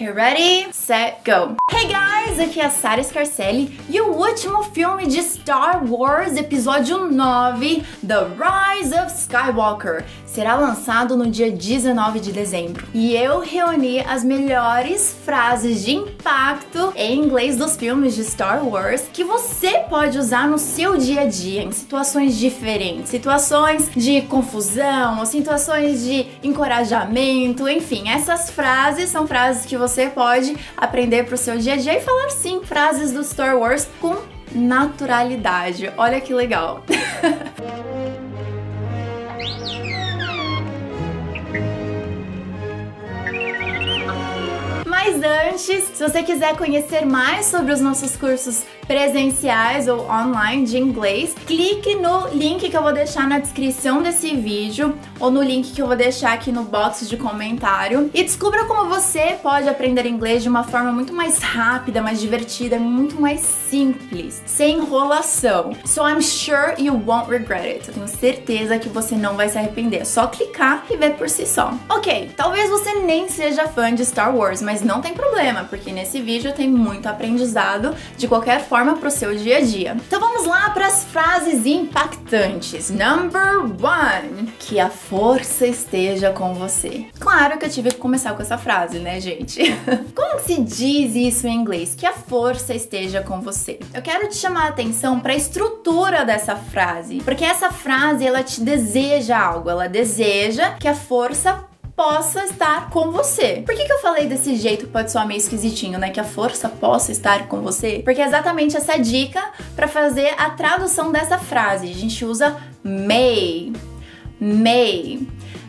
Okay, ready, set, go. Hey guys, aqui é a Sara Scarcelli e o último filme de Star Wars, episódio 9, The Rise of Skywalker, será lançado no dia 19 de dezembro. E eu reuni as melhores frases de impacto em inglês dos filmes de Star Wars que você pode usar no seu dia a dia, em situações diferentes, situações de confusão, situações de encorajamento, enfim, essas frases são frases que você pode aprender para o seu dia a dia e falar sim frases do Star Wars com naturalidade. Olha que legal. Mas antes, se você quiser conhecer mais sobre os nossos cursos presenciais ou online de inglês, clique no link que eu vou deixar na descrição desse vídeo ou no link que eu vou deixar aqui no box de comentário e descubra como você pode aprender inglês de uma forma muito mais rápida, mais divertida, muito mais simples, sem enrolação. So I'm sure you won't regret it. Eu tenho certeza que você não vai se arrepender. É só clicar e ver por si só. Ok, talvez você nem seja fã de Star Wars, mas não tem problema, porque nesse vídeo tem muito aprendizado de qualquer forma pro seu dia a dia. Então vamos lá para as frases impactantes. Number one, que a força esteja com você. Claro que eu tive que começar com essa frase, né, gente? Como se diz isso em inglês? Que a força esteja com você. Eu quero te chamar a atenção para a estrutura dessa frase, porque essa frase ela te deseja algo, ela deseja que a força possa estar com você. Por que, que eu falei desse jeito pode soar meio esquisitinho, né? Que a força possa estar com você? Porque é exatamente essa dica para fazer a tradução dessa frase. A gente usa may. May.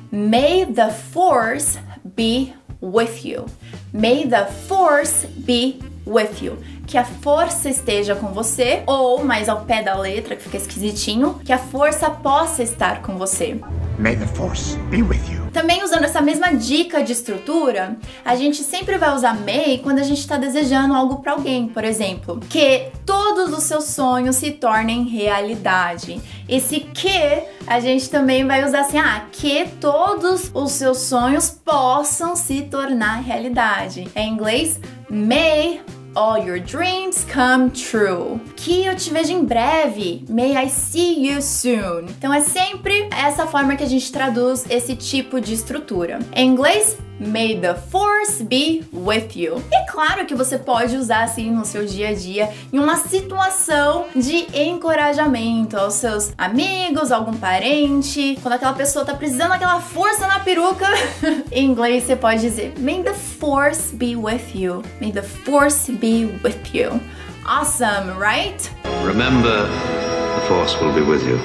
May the force be with you. May the force be with you. Que a força esteja com você, ou mais ao pé da letra, que fica esquisitinho, que a força possa estar com você. May the force be with you. Também usando essa mesma dica de estrutura, a gente sempre vai usar may quando a gente está desejando algo para alguém, por exemplo, que todos os seus sonhos se tornem realidade. Esse que a gente também vai usar assim, ah, que todos os seus sonhos possam se tornar realidade. Em inglês, may all your dreams come true. Que eu te vejo em breve. May I see you soon. Então é sempre essa forma que a gente traduz esse tipo de estrutura. Em inglês, May the force be with you. E claro que você pode usar assim no seu dia a dia em uma situação de encorajamento aos seus amigos, algum parente, quando aquela pessoa tá precisando daquela força na peruca. em inglês você pode dizer May the force be with you. May the force be with you. Awesome, right? Remember, the force will be with you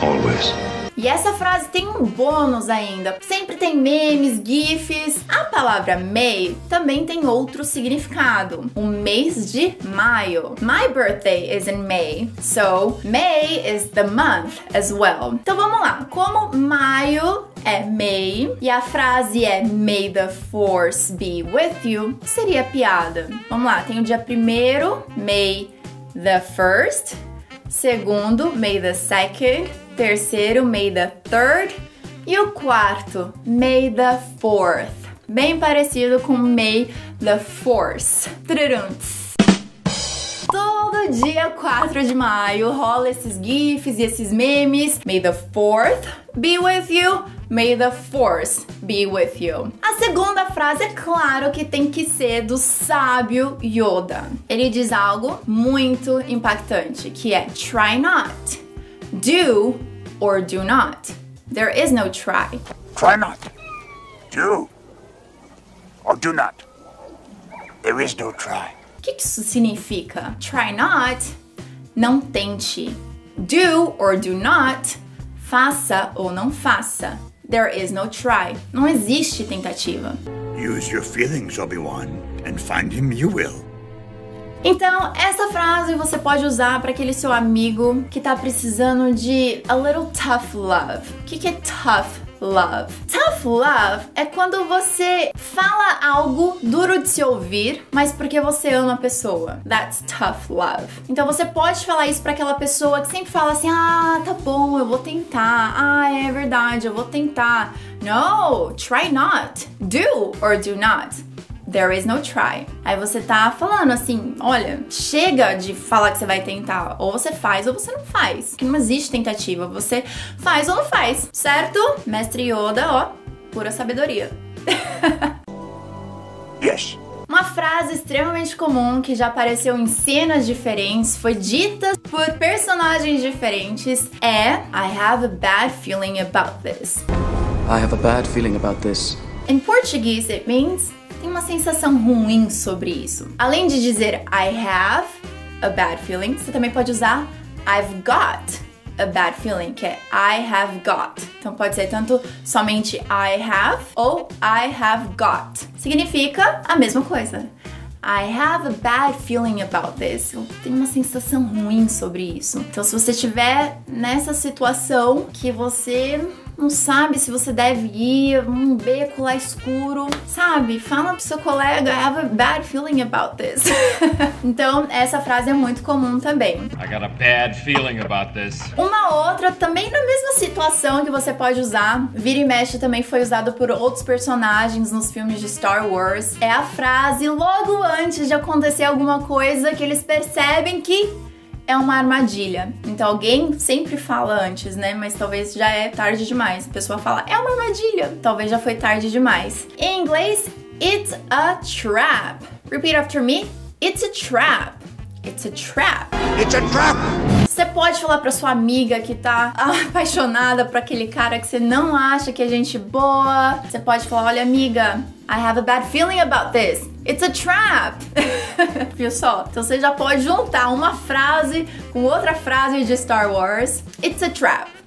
always. E essa frase tem um bônus ainda. Sempre tem memes, gifs. A palavra May também tem outro significado. O mês de maio. My birthday is in May. So, May is the month as well. Então vamos lá. Como maio é May e a frase é May the force be with you, seria piada. Vamos lá, tem o dia primeiro, May the first. Segundo, May the second terceiro, May the third. E o quarto, May the fourth. Bem parecido com May the Force. Trurunts. Todo dia 4 de maio rola esses gifs e esses memes. May the fourth be with you. May the force be with you. A segunda frase é claro que tem que ser do sábio Yoda. Ele diz algo muito impactante, que é try not. Do or do not. There is no try. Try not. Do or do not. There is no try. O que isso significa? Try not, não tente. Do or do not, faça ou não faça. There is no try. Não existe tentativa. Use your feelings, Obi-Wan, and find him you will. Então, essa frase você pode usar para aquele seu amigo que tá precisando de a little tough love. O que, que é tough love. Tough love é quando você fala algo duro de se ouvir, mas porque você ama a pessoa. That's tough love. Então você pode falar isso para aquela pessoa que sempre fala assim: "Ah, tá bom, eu vou tentar. Ah, é verdade, eu vou tentar." No, try not. Do or do not. There is no try. Aí você tá falando assim, olha, chega de falar que você vai tentar. Ou você faz ou você não faz. Que não existe tentativa. Você faz ou não faz, certo? Mestre Yoda, ó, pura sabedoria. Yes. Uma frase extremamente comum que já apareceu em cenas diferentes, foi dita por personagens diferentes, é I have a bad feeling about this. I have a bad feeling about this. Em português, it means tem uma sensação ruim sobre isso. Além de dizer I have a bad feeling, você também pode usar I've got a bad feeling, que é I have got. Então pode ser tanto somente I have ou I have got. Significa a mesma coisa. I have a bad feeling about this. Eu tenho uma sensação ruim sobre isso. Então, se você estiver nessa situação que você não sabe se você deve ir, um beco lá escuro, sabe? Fala pro seu colega, I have a bad feeling about this. então, essa frase é muito comum também. I got a bad feeling about this. Uma outra, também na mesma situação que você pode usar, vira e mexe também foi usado por outros personagens nos filmes de Star Wars, é a frase logo antes de acontecer alguma coisa que eles percebem que é uma armadilha. Então alguém sempre fala antes, né? Mas talvez já é tarde demais. A pessoa fala, é uma armadilha. Talvez já foi tarde demais. Em inglês, it's a trap. Repeat after me. It's a trap. It's a trap. It's a trap. Você pode falar pra sua amiga que tá apaixonada por aquele cara que você não acha que é gente boa. Você pode falar: olha, amiga, I have a bad feeling about this. It's a trap. Viu só? Então você já pode juntar uma frase com outra frase de Star Wars. It's a trap.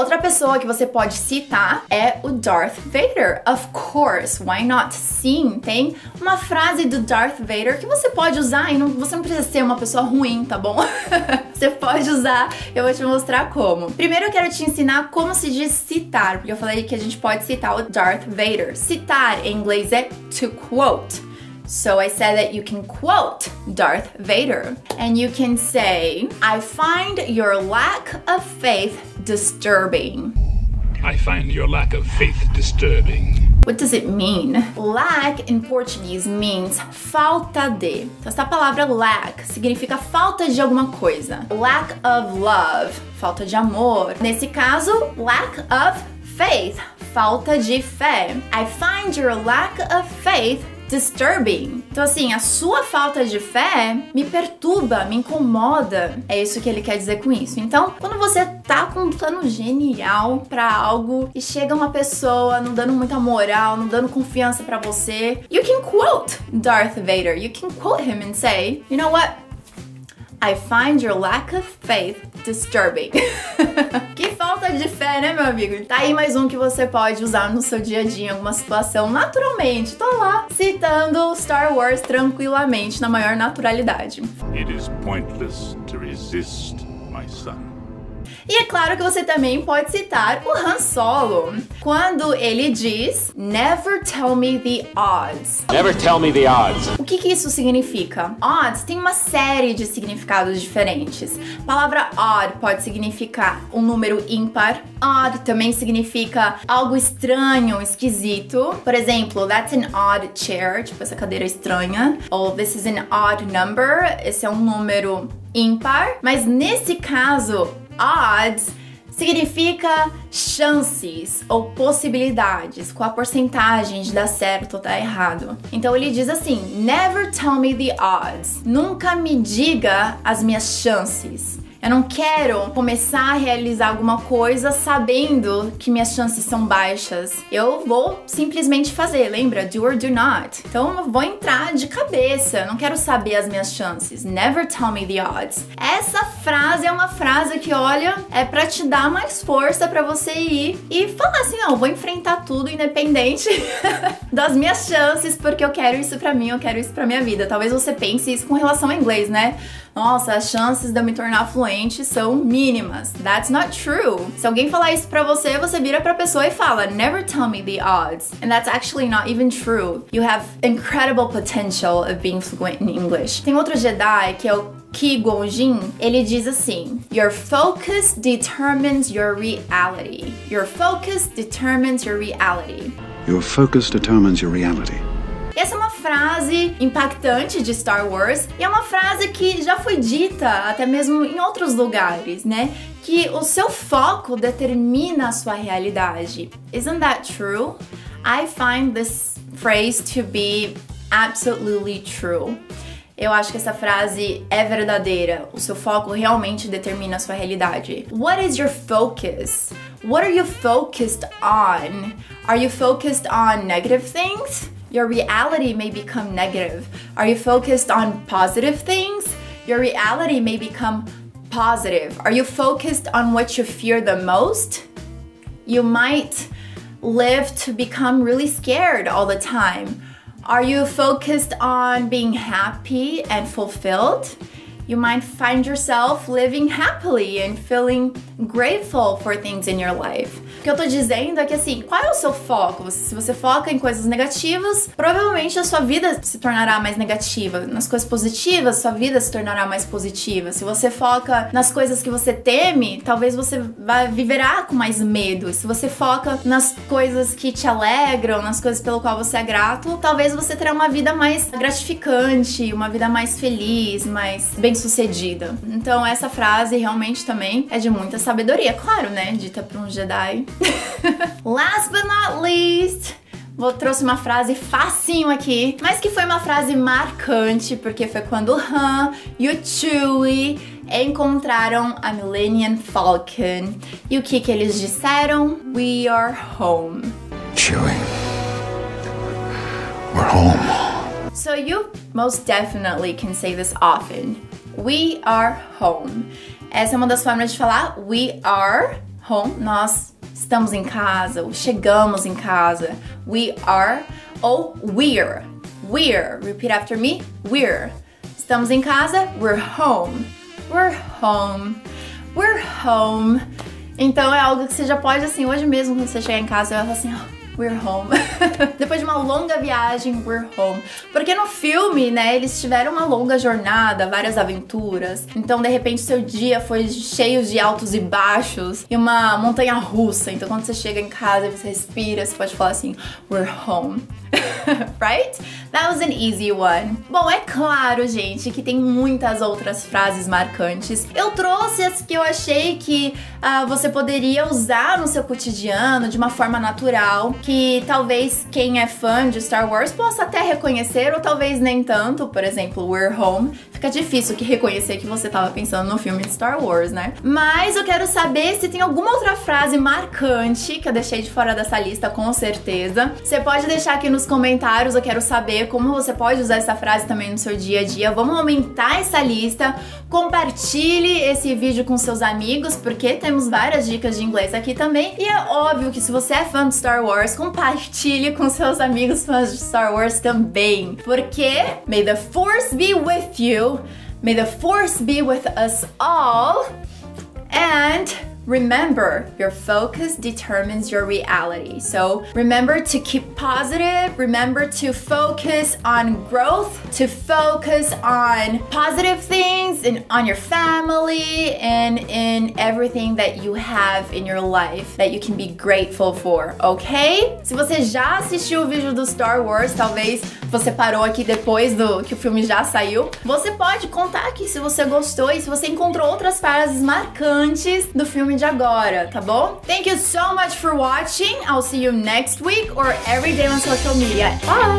Outra pessoa que você pode citar é o Darth Vader. Of course, why not? Sim, tem uma frase do Darth Vader que você pode usar e não, você não precisa ser uma pessoa ruim, tá bom? você pode usar, eu vou te mostrar como. Primeiro eu quero te ensinar como se diz citar, porque eu falei que a gente pode citar o Darth Vader. Citar em inglês é to quote. So I said that you can quote Darth Vader and you can say, I find your lack of faith disturbing. I find your lack of faith disturbing. What does it mean? Lack in Portuguese means falta de. Então, essa palavra lack significa falta de alguma coisa. Lack of love, falta de amor. Nesse caso, lack of faith, falta de fé. I find your lack of faith disturbing. Então, assim, a sua falta de fé me perturba, me incomoda. É isso que ele quer dizer com isso. Então, quando você tá com um plano genial para algo e chega uma pessoa não dando muita moral, não dando confiança para você, you can quote Darth Vader. You can quote him and say, you know what? I find your lack of faith disturbing. falta de fé, né, meu amigo? Tá aí mais um que você pode usar no seu dia a dia em alguma situação naturalmente. Tô lá citando Star Wars tranquilamente, na maior naturalidade. It is pointless to resist, my son. E é claro que você também pode citar o Han Solo, quando ele diz Never tell me the odds. Never tell me the odds. O que, que isso significa? Odds tem uma série de significados diferentes. A palavra odd pode significar um número ímpar. Odd também significa algo estranho, esquisito. Por exemplo, that's an odd chair, tipo essa cadeira estranha. Ou this is an odd number, esse é um número ímpar. Mas nesse caso, odds significa chances ou possibilidades, com a porcentagem de dar certo ou dar errado. Então ele diz assim: Never tell me the odds. Nunca me diga as minhas chances. Eu não quero começar a realizar alguma coisa sabendo que minhas chances são baixas. Eu vou simplesmente fazer, lembra? Do or do not. Então eu vou entrar de cabeça. Não quero saber as minhas chances. Never tell me the odds. Essa frase é uma frase que, olha, é para te dar mais força para você ir e falar assim: não, vou enfrentar tudo independente das minhas chances, porque eu quero isso para mim, eu quero isso para minha vida. Talvez você pense isso com relação ao inglês, né? Nossa, as chances de eu me tornar fluente são mínimas. That's not true. Se alguém falar isso pra você, você vira pra pessoa e fala, never tell me the odds. And that's actually not even true. You have incredible potential of being fluent in English. Tem outro Jedi que é o Ki Gonjin, ele diz assim: Your focus determines your reality. Your focus determines your reality. Your focus determines your reality. Essa é uma frase impactante de Star Wars e é uma frase que já foi dita até mesmo em outros lugares, né? Que o seu foco determina a sua realidade. Isn't that true? I find this phrase to be absolutely true. Eu acho que essa frase é verdadeira. O seu foco realmente determina a sua realidade. What is your focus? What are you focused on? Are you focused on negative things? Your reality may become negative. Are you focused on positive things? Your reality may become positive. Are you focused on what you fear the most? You might live to become really scared all the time. Are you focused on being happy and fulfilled? You might find yourself living happily and feeling grateful for things in your life. O que eu tô dizendo é que assim, qual é o seu foco? Se você foca em coisas negativas, provavelmente a sua vida se tornará mais negativa. Nas coisas positivas, sua vida se tornará mais positiva. Se você foca nas coisas que você teme, talvez você vai viverá com mais medo. Se você foca nas coisas que te alegram, nas coisas pelo qual você é grato, talvez você terá uma vida mais gratificante, uma vida mais feliz, mais bem-sucedida. Então essa frase realmente também é de muita sabedoria, claro, né? Dita por um Jedi. Last but not least, Vou trouxe uma frase facinho aqui, mas que foi uma frase marcante, porque foi quando o Han e o Chewie encontraram a Millennium Falcon. E o que que eles disseram? We are home. Chewie. We're home. So you most definitely can say this often. We are home. Essa é uma das formas de falar we are home. Nós estamos em casa, ou chegamos em casa. We are ou we're. We're. Repeat after me. We're. Estamos em casa. We're home. We're home. We're home. Então é algo que você já pode, assim, hoje mesmo, quando você chegar em casa, vai falar assim, oh, We're home. Depois de uma longa viagem, we're home. Porque no filme, né, eles tiveram uma longa jornada, várias aventuras. Então, de repente, seu dia foi cheio de altos e baixos e uma montanha russa. Então, quando você chega em casa e você respira, você pode falar assim, we're home. right? That was an easy one. Bom, é claro, gente, que tem muitas outras frases marcantes. Eu trouxe as que eu achei que uh, você poderia usar no seu cotidiano de uma forma natural, que talvez quem é fã de Star Wars possa até reconhecer, ou talvez nem tanto. Por exemplo, We're Home. Fica difícil que reconhecer que você estava pensando no filme de Star Wars, né? Mas eu quero saber se tem alguma outra frase marcante que eu deixei de fora dessa lista, com certeza. Você pode deixar aqui nos comentários, eu quero saber como você pode usar essa frase também no seu dia a dia. Vamos aumentar essa lista. Compartilhe esse vídeo com seus amigos, porque temos várias dicas de inglês aqui também. E é óbvio que se você é fã de Star Wars, compartilhe com seus amigos fãs de Star Wars também. Porque may the force be with you. May the force be with us all. And Remember, your focus determines your reality. So remember to keep positive, remember to focus on growth, to focus on positive things and on your family and in everything that you have in your life that you can be grateful for, ok? Se você já assistiu o vídeo do Star Wars, talvez você parou aqui depois do que o filme já saiu, você pode contar aqui se você gostou e se você encontrou outras frases marcantes do filme de agora, tá bom? Thank you so much for watching. I'll see you next week or every day on social media. Bye!